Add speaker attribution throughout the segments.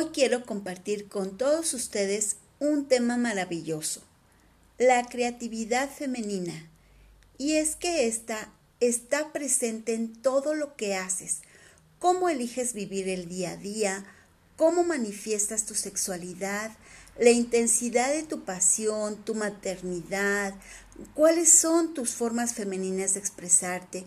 Speaker 1: Hoy quiero compartir con todos ustedes un tema maravilloso, la creatividad femenina. Y es que esta está presente en todo lo que haces, cómo eliges vivir el día a día, cómo manifiestas tu sexualidad, la intensidad de tu pasión, tu maternidad, cuáles son tus formas femeninas de expresarte,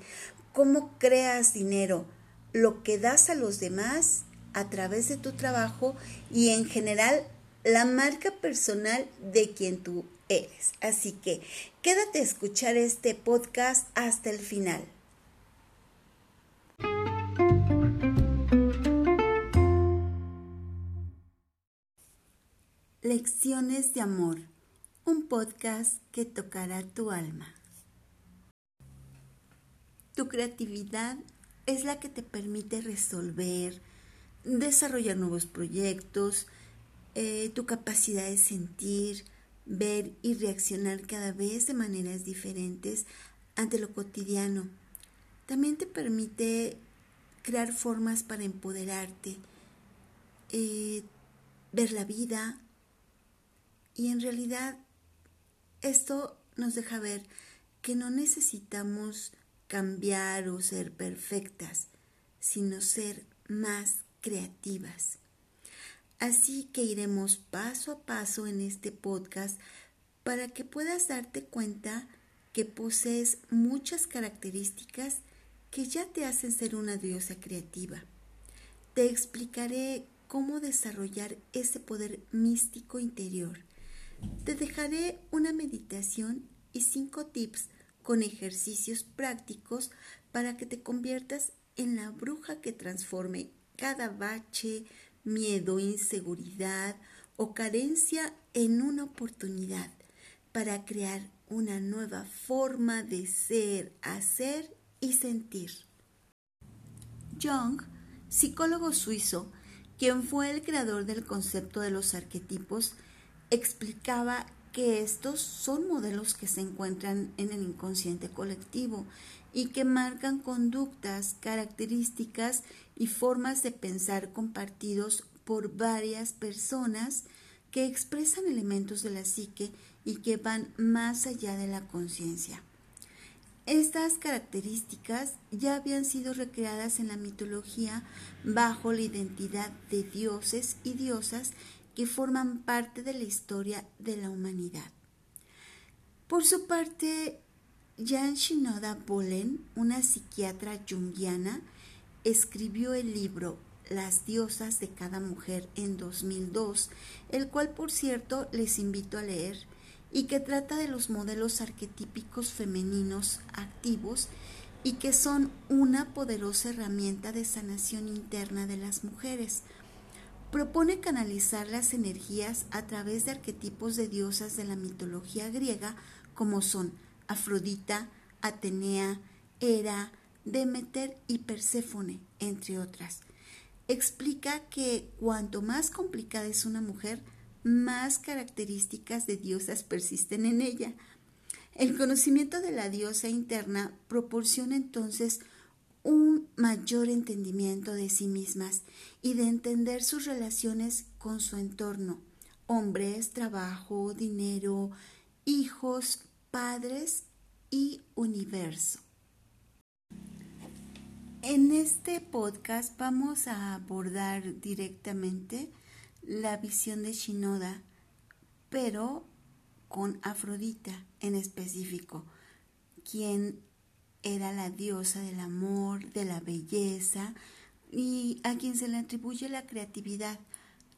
Speaker 1: cómo creas dinero, lo que das a los demás a través de tu trabajo y en general la marca personal de quien tú eres. Así que quédate a escuchar este podcast hasta el final. Lecciones de Amor, un podcast que tocará tu alma. Tu creatividad es la que te permite resolver, desarrollar nuevos proyectos, eh, tu capacidad de sentir, ver y reaccionar cada vez de maneras diferentes ante lo cotidiano. También te permite crear formas para empoderarte, eh, ver la vida, y en realidad esto nos deja ver que no necesitamos cambiar o ser perfectas, sino ser más creativas. Así que iremos paso a paso en este podcast para que puedas darte cuenta que posees muchas características que ya te hacen ser una diosa creativa. Te explicaré cómo desarrollar ese poder místico interior te dejaré una meditación y cinco tips con ejercicios prácticos para que te conviertas en la bruja que transforme cada bache, miedo, inseguridad o carencia en una oportunidad para crear una nueva forma de ser, hacer y sentir. Jung, psicólogo suizo, quien fue el creador del concepto de los arquetipos, explicaba que estos son modelos que se encuentran en el inconsciente colectivo y que marcan conductas, características y formas de pensar compartidos por varias personas que expresan elementos de la psique y que van más allá de la conciencia. Estas características ya habían sido recreadas en la mitología bajo la identidad de dioses y diosas que forman parte de la historia de la humanidad. Por su parte, Jan Shinoda Bolen, una psiquiatra junguiana, escribió el libro Las diosas de cada mujer en 2002, el cual por cierto les invito a leer y que trata de los modelos arquetípicos femeninos activos y que son una poderosa herramienta de sanación interna de las mujeres propone canalizar las energías a través de arquetipos de diosas de la mitología griega como son Afrodita, Atenea, Hera, Demeter y Perséfone, entre otras. Explica que cuanto más complicada es una mujer, más características de diosas persisten en ella. El conocimiento de la diosa interna proporciona entonces un mayor entendimiento de sí mismas y de entender sus relaciones con su entorno, hombres, trabajo, dinero, hijos, padres y universo. En este podcast vamos a abordar directamente la visión de Shinoda, pero con Afrodita en específico, quien era la diosa del amor, de la belleza y a quien se le atribuye la creatividad.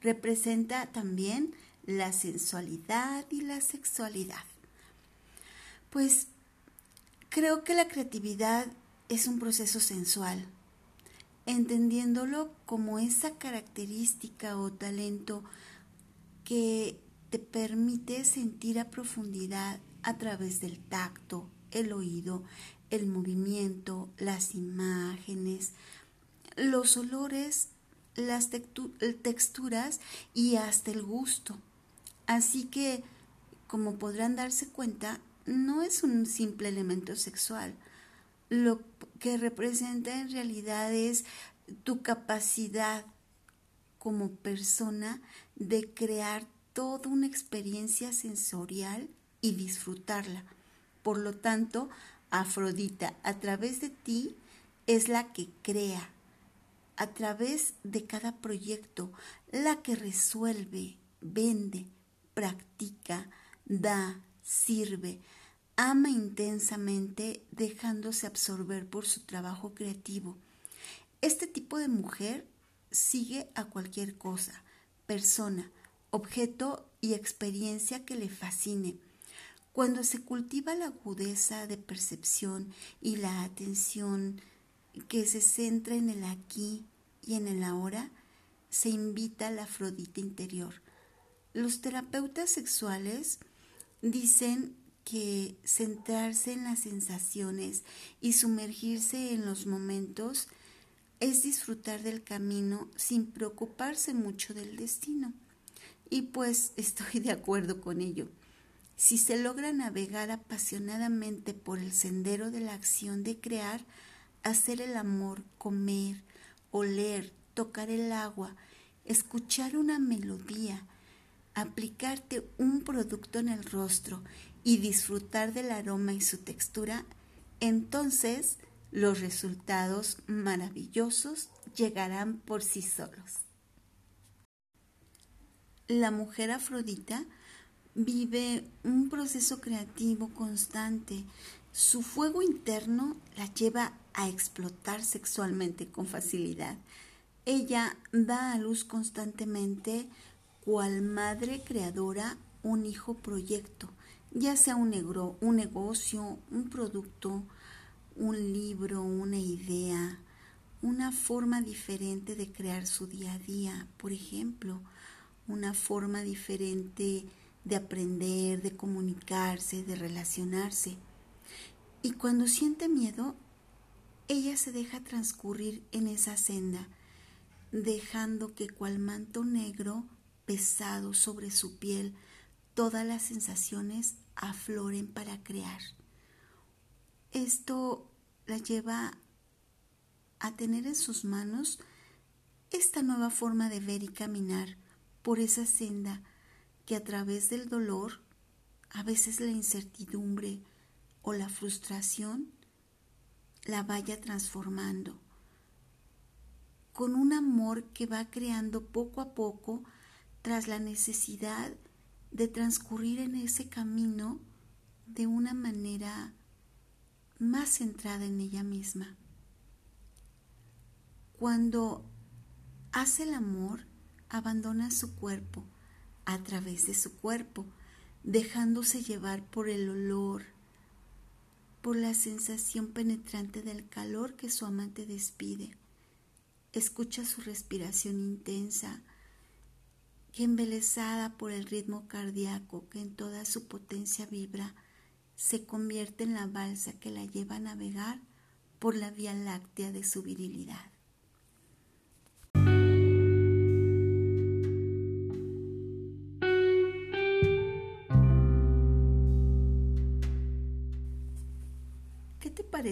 Speaker 1: Representa también la sensualidad y la sexualidad. Pues creo que la creatividad es un proceso sensual, entendiéndolo como esa característica o talento que te permite sentir a profundidad a través del tacto, el oído, el movimiento, las imágenes, los olores, las texturas y hasta el gusto. Así que, como podrán darse cuenta, no es un simple elemento sexual. Lo que representa en realidad es tu capacidad como persona de crear toda una experiencia sensorial y disfrutarla. Por lo tanto, Afrodita, a través de ti, es la que crea, a través de cada proyecto, la que resuelve, vende, practica, da, sirve, ama intensamente dejándose absorber por su trabajo creativo. Este tipo de mujer sigue a cualquier cosa, persona, objeto y experiencia que le fascine. Cuando se cultiva la agudeza de percepción y la atención que se centra en el aquí y en el ahora, se invita a la Afrodita interior. Los terapeutas sexuales dicen que centrarse en las sensaciones y sumergirse en los momentos es disfrutar del camino sin preocuparse mucho del destino. Y pues estoy de acuerdo con ello. Si se logra navegar apasionadamente por el sendero de la acción de crear, hacer el amor, comer, oler, tocar el agua, escuchar una melodía, aplicarte un producto en el rostro y disfrutar del aroma y su textura, entonces los resultados maravillosos llegarán por sí solos. La mujer afrodita vive un proceso creativo constante. Su fuego interno la lleva a explotar sexualmente con facilidad. Ella da a luz constantemente, cual madre creadora, un hijo proyecto, ya sea un, negro, un negocio, un producto, un libro, una idea, una forma diferente de crear su día a día, por ejemplo, una forma diferente de aprender, de comunicarse, de relacionarse. Y cuando siente miedo, ella se deja transcurrir en esa senda, dejando que cual manto negro pesado sobre su piel, todas las sensaciones afloren para crear. Esto la lleva a tener en sus manos esta nueva forma de ver y caminar por esa senda que a través del dolor, a veces la incertidumbre o la frustración, la vaya transformando con un amor que va creando poco a poco tras la necesidad de transcurrir en ese camino de una manera más centrada en ella misma. Cuando hace el amor, abandona su cuerpo a través de su cuerpo, dejándose llevar por el olor, por la sensación penetrante del calor que su amante despide. Escucha su respiración intensa, que embelesada por el ritmo cardíaco que en toda su potencia vibra, se convierte en la balsa que la lleva a navegar por la vía láctea de su virilidad.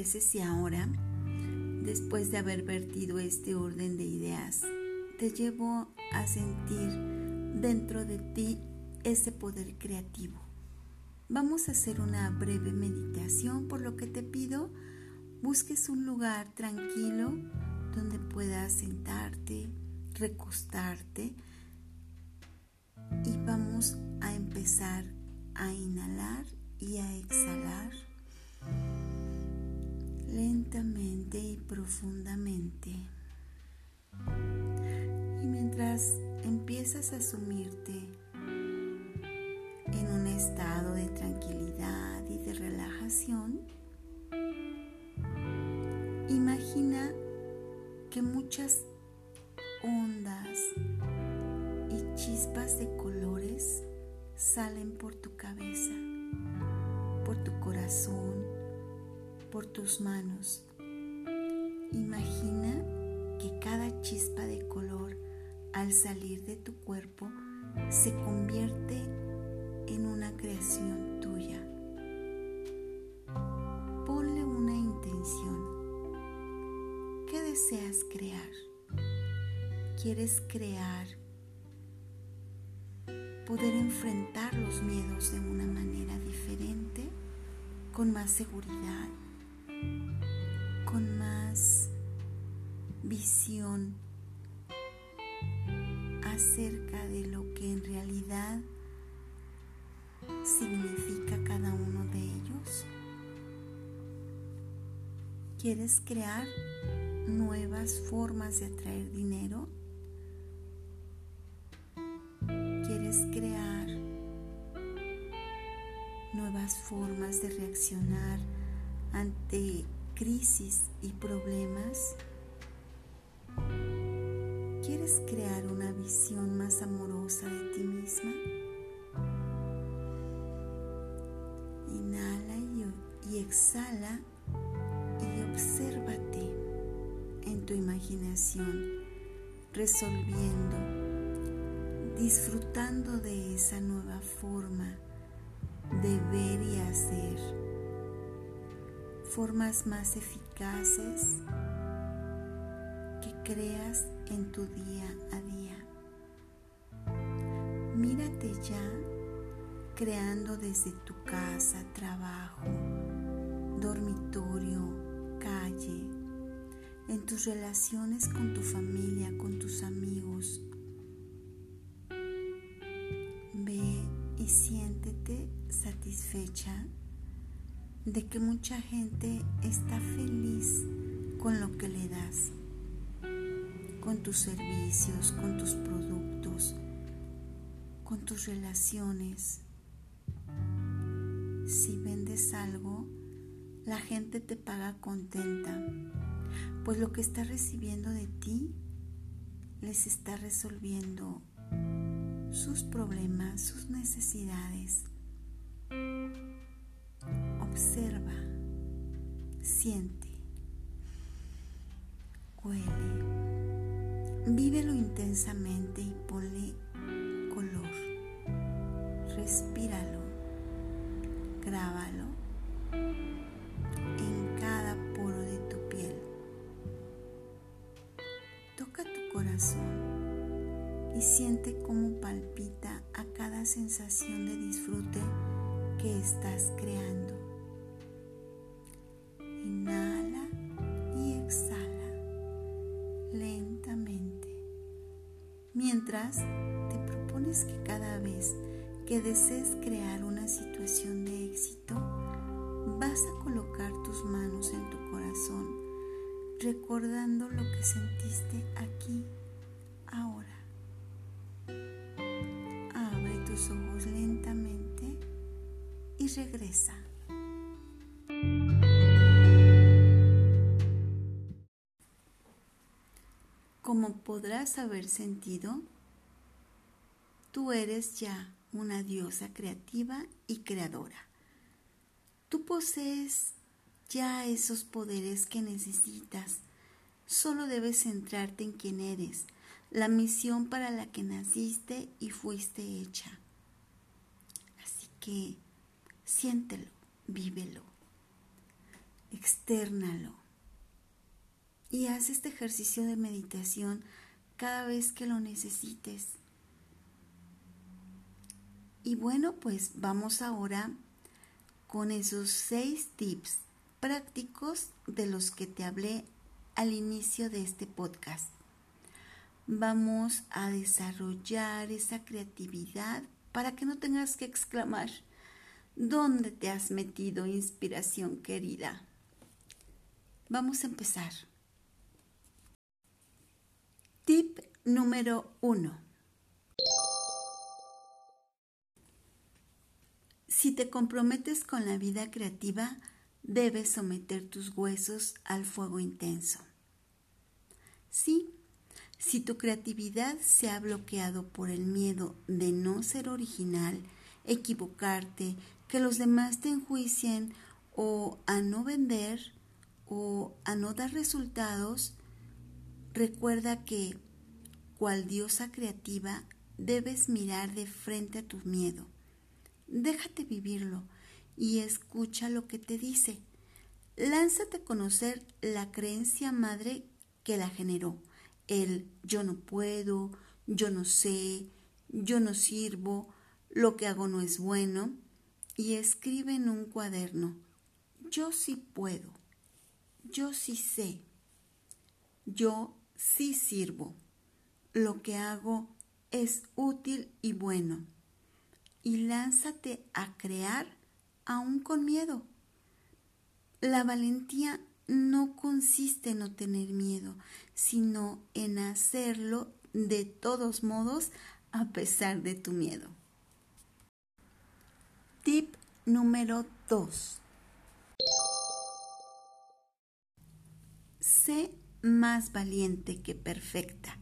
Speaker 1: Parece si ahora, después de haber vertido este orden de ideas, te llevo a sentir dentro de ti ese poder creativo? Vamos a hacer una breve meditación, por lo que te pido busques un lugar tranquilo donde puedas sentarte, recostarte y vamos a empezar a inhalar y a exhalar lentamente y profundamente. Y mientras empiezas a sumirte en un estado de tranquilidad y de relajación, imagina que muchas ondas y chispas de colores salen por tu cabeza, por tu corazón, por tus manos. Imagina que cada chispa de color al salir de tu cuerpo se convierte en una creación tuya. Ponle una intención. ¿Qué deseas crear? quieres crear, poder enfrentar los miedos de una manera diferente, con más seguridad, con más visión acerca de lo que en realidad significa cada uno de ellos. ¿Quieres crear nuevas formas de atraer dinero? ¿Quieres crear nuevas formas de reaccionar ante crisis y problemas? ¿Quieres crear una visión más amorosa de ti misma? Inhala y, exhala y obsérvate en tu imaginación, resolviendo, disfrutando de esa nueva forma de ver y hacer, formas más eficaces que creas en tu día a día. Mírate ya creando desde tu casa, trabajo, dormitorio, calle, en tus relaciones con tu familia, con tus amigos. Ve y siéntete satisfecha de que mucha gente está feliz con lo que le das con tus servicios, con tus productos, con tus relaciones. Si vendes algo, la gente te paga contenta, pues lo que está recibiendo de ti les está resolviendo sus problemas, sus necesidades. Observa, siente, huele. Vívelo intensamente y ponle color. Respíralo. Grábalo en cada poro de tu piel. Toca tu corazón y siente cómo palpita a cada sensación de disfrute que estás creando. Mientras te propones que cada vez que desees crear una situación de éxito, vas a colocar tus manos en tu corazón, recordando lo que sentiste aquí, ahora. Abre tus ojos lentamente y regresa. Podrás haber sentido, tú eres ya una diosa creativa y creadora. Tú posees ya esos poderes que necesitas. Solo debes centrarte en quién eres, la misión para la que naciste y fuiste hecha. Así que siéntelo, vívelo, externalo y haz este ejercicio de meditación cada vez que lo necesites. Y bueno, pues vamos ahora con esos seis tips prácticos de los que te hablé al inicio de este podcast. Vamos a desarrollar esa creatividad para que no tengas que exclamar, ¿dónde te has metido inspiración querida? Vamos a empezar. Tip número 1. Si te comprometes con la vida creativa, debes someter tus huesos al fuego intenso. Sí, si tu creatividad se ha bloqueado por el miedo de no ser original, equivocarte, que los demás te enjuicien o a no vender o a no dar resultados, Recuerda que, cual diosa creativa, debes mirar de frente a tu miedo. Déjate vivirlo y escucha lo que te dice. Lánzate a conocer la creencia madre que la generó el yo no puedo, yo no sé, yo no sirvo, lo que hago no es bueno, y escribe en un cuaderno, yo sí puedo, yo sí sé, yo sí sirvo, lo que hago es útil y bueno, y lánzate a crear aún con miedo. La valentía no consiste en no tener miedo, sino en hacerlo de todos modos a pesar de tu miedo. Tip número 2. Más valiente que perfecta.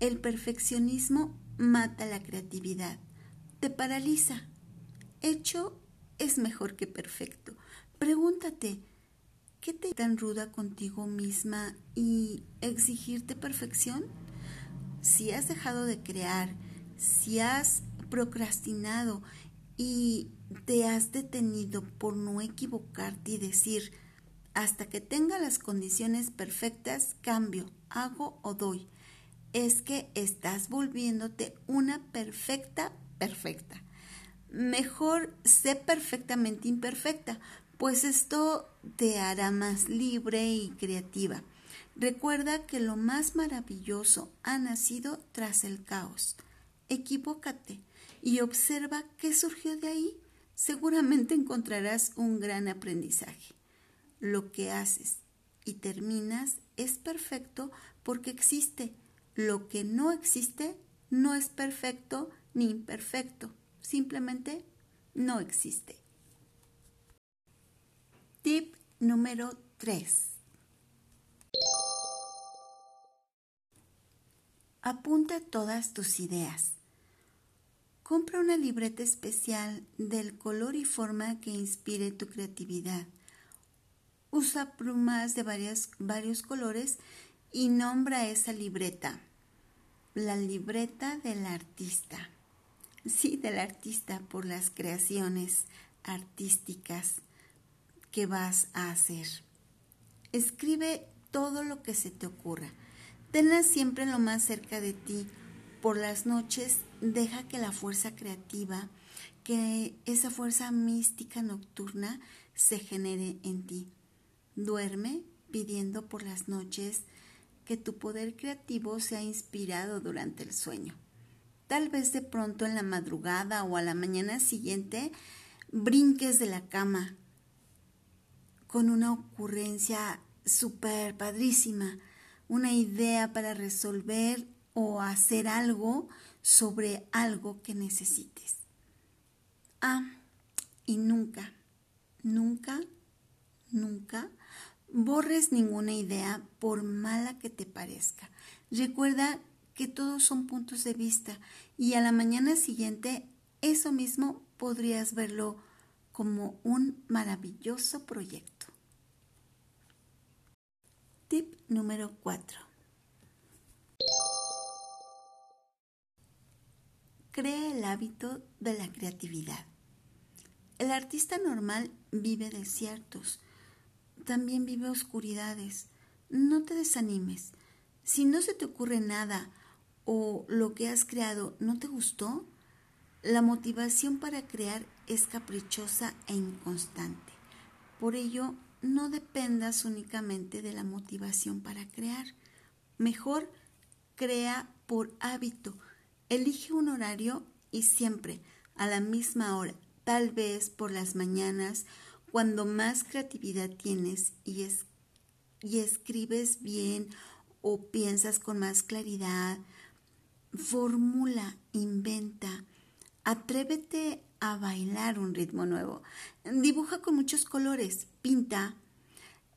Speaker 1: El perfeccionismo mata la creatividad, te paraliza. Hecho es mejor que perfecto. Pregúntate, ¿qué te tan ruda contigo misma y exigirte perfección? Si has dejado de crear, si has procrastinado y te has detenido por no equivocarte y decir, hasta que tenga las condiciones perfectas, cambio, hago o doy. Es que estás volviéndote una perfecta perfecta. Mejor sé perfectamente imperfecta, pues esto te hará más libre y creativa. Recuerda que lo más maravilloso ha nacido tras el caos. Equivócate y observa qué surgió de ahí. Seguramente encontrarás un gran aprendizaje. Lo que haces y terminas es perfecto porque existe. Lo que no existe no es perfecto ni imperfecto. Simplemente no existe. Tip número 3. Apunta todas tus ideas. Compra una libreta especial del color y forma que inspire tu creatividad. Usa plumas de varios colores y nombra esa libreta. La libreta del artista. Sí, del artista por las creaciones artísticas que vas a hacer. Escribe todo lo que se te ocurra. Tenla siempre lo más cerca de ti. Por las noches deja que la fuerza creativa, que esa fuerza mística nocturna se genere en ti. Duerme pidiendo por las noches que tu poder creativo sea inspirado durante el sueño. Tal vez de pronto en la madrugada o a la mañana siguiente brinques de la cama con una ocurrencia súper padrísima, una idea para resolver o hacer algo sobre algo que necesites. Ah, y nunca, nunca, nunca borres ninguna idea por mala que te parezca. Recuerda que todos son puntos de vista y a la mañana siguiente eso mismo podrías verlo como un maravilloso proyecto. Tip número 4. Crea el hábito de la creatividad. El artista normal vive desiertos, también vive oscuridades. No te desanimes. Si no se te ocurre nada o lo que has creado no te gustó, la motivación para crear es caprichosa e inconstante. Por ello, no dependas únicamente de la motivación para crear. Mejor crea por hábito. Elige un horario y siempre a la misma hora, tal vez por las mañanas, cuando más creatividad tienes y, es, y escribes bien o piensas con más claridad, formula, inventa, atrévete a bailar un ritmo nuevo. Dibuja con muchos colores, pinta,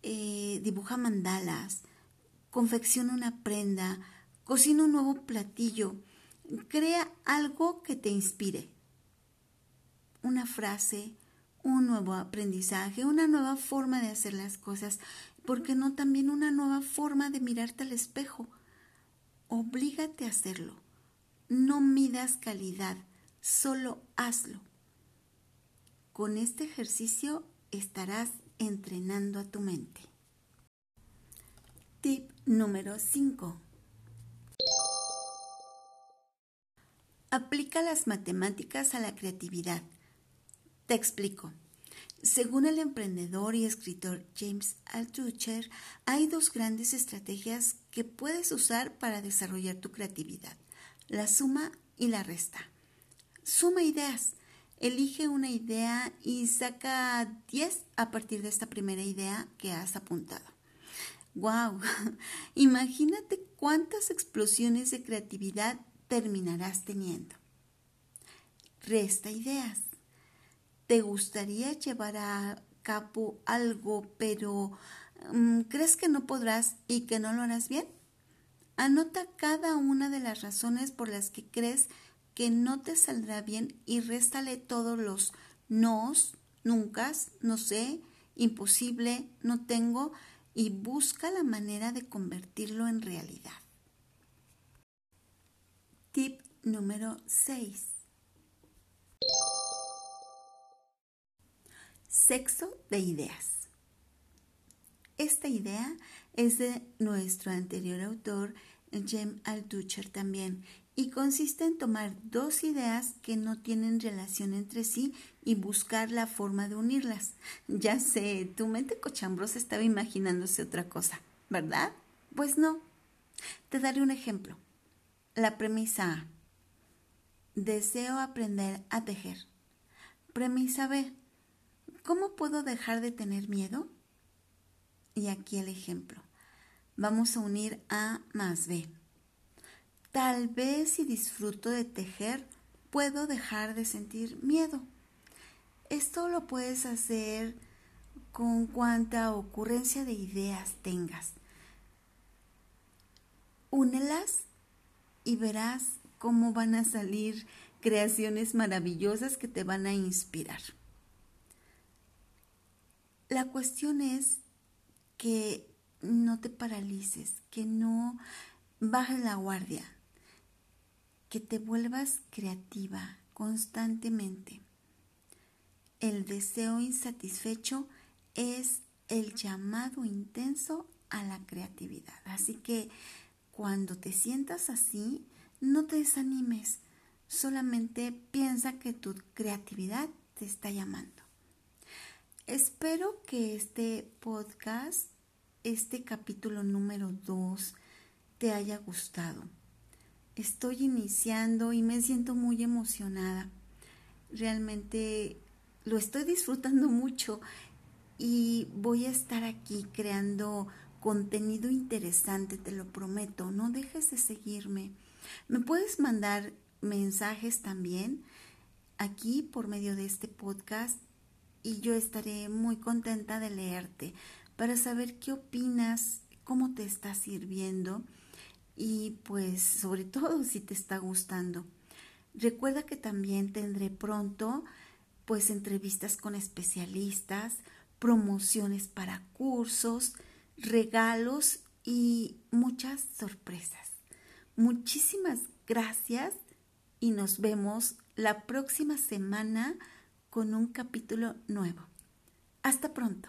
Speaker 1: eh, dibuja mandalas, confecciona una prenda, cocina un nuevo platillo, crea algo que te inspire. Una frase, un nuevo aprendizaje, una nueva forma de hacer las cosas, porque no también una nueva forma de mirarte al espejo. Oblígate a hacerlo. No midas calidad, solo hazlo. Con este ejercicio estarás entrenando a tu mente. Tip número 5. Aplica las matemáticas a la creatividad te explico. Según el emprendedor y escritor James Altucher, hay dos grandes estrategias que puedes usar para desarrollar tu creatividad, la suma y la resta. Suma ideas. Elige una idea y saca 10 a partir de esta primera idea que has apuntado. ¡Wow! Imagínate cuántas explosiones de creatividad terminarás teniendo. Resta ideas. ¿Te gustaría llevar a cabo algo, pero mm, crees que no podrás y que no lo harás bien? Anota cada una de las razones por las que crees que no te saldrá bien y réstale todos los nos, nunca, no sé, imposible, no tengo y busca la manera de convertirlo en realidad. Tip número 6. Sexo de ideas. Esta idea es de nuestro anterior autor, Jem Altucher también, y consiste en tomar dos ideas que no tienen relación entre sí y buscar la forma de unirlas. Ya sé, tu mente cochambrosa estaba imaginándose otra cosa, ¿verdad? Pues no. Te daré un ejemplo. La premisa A. Deseo aprender a tejer. Premisa B. ¿Cómo puedo dejar de tener miedo? Y aquí el ejemplo. Vamos a unir A más B. Tal vez si disfruto de tejer, puedo dejar de sentir miedo. Esto lo puedes hacer con cuanta ocurrencia de ideas tengas. Únelas y verás cómo van a salir creaciones maravillosas que te van a inspirar. La cuestión es que no te paralices, que no bajes la guardia, que te vuelvas creativa constantemente. El deseo insatisfecho es el llamado intenso a la creatividad. Así que cuando te sientas así, no te desanimes, solamente piensa que tu creatividad te está llamando. Espero que este podcast, este capítulo número 2, te haya gustado. Estoy iniciando y me siento muy emocionada. Realmente lo estoy disfrutando mucho y voy a estar aquí creando contenido interesante, te lo prometo. No dejes de seguirme. Me puedes mandar mensajes también aquí por medio de este podcast y yo estaré muy contenta de leerte para saber qué opinas, cómo te está sirviendo y pues sobre todo si te está gustando. Recuerda que también tendré pronto pues entrevistas con especialistas, promociones para cursos, regalos y muchas sorpresas. Muchísimas gracias y nos vemos la próxima semana con un capítulo nuevo. Hasta pronto.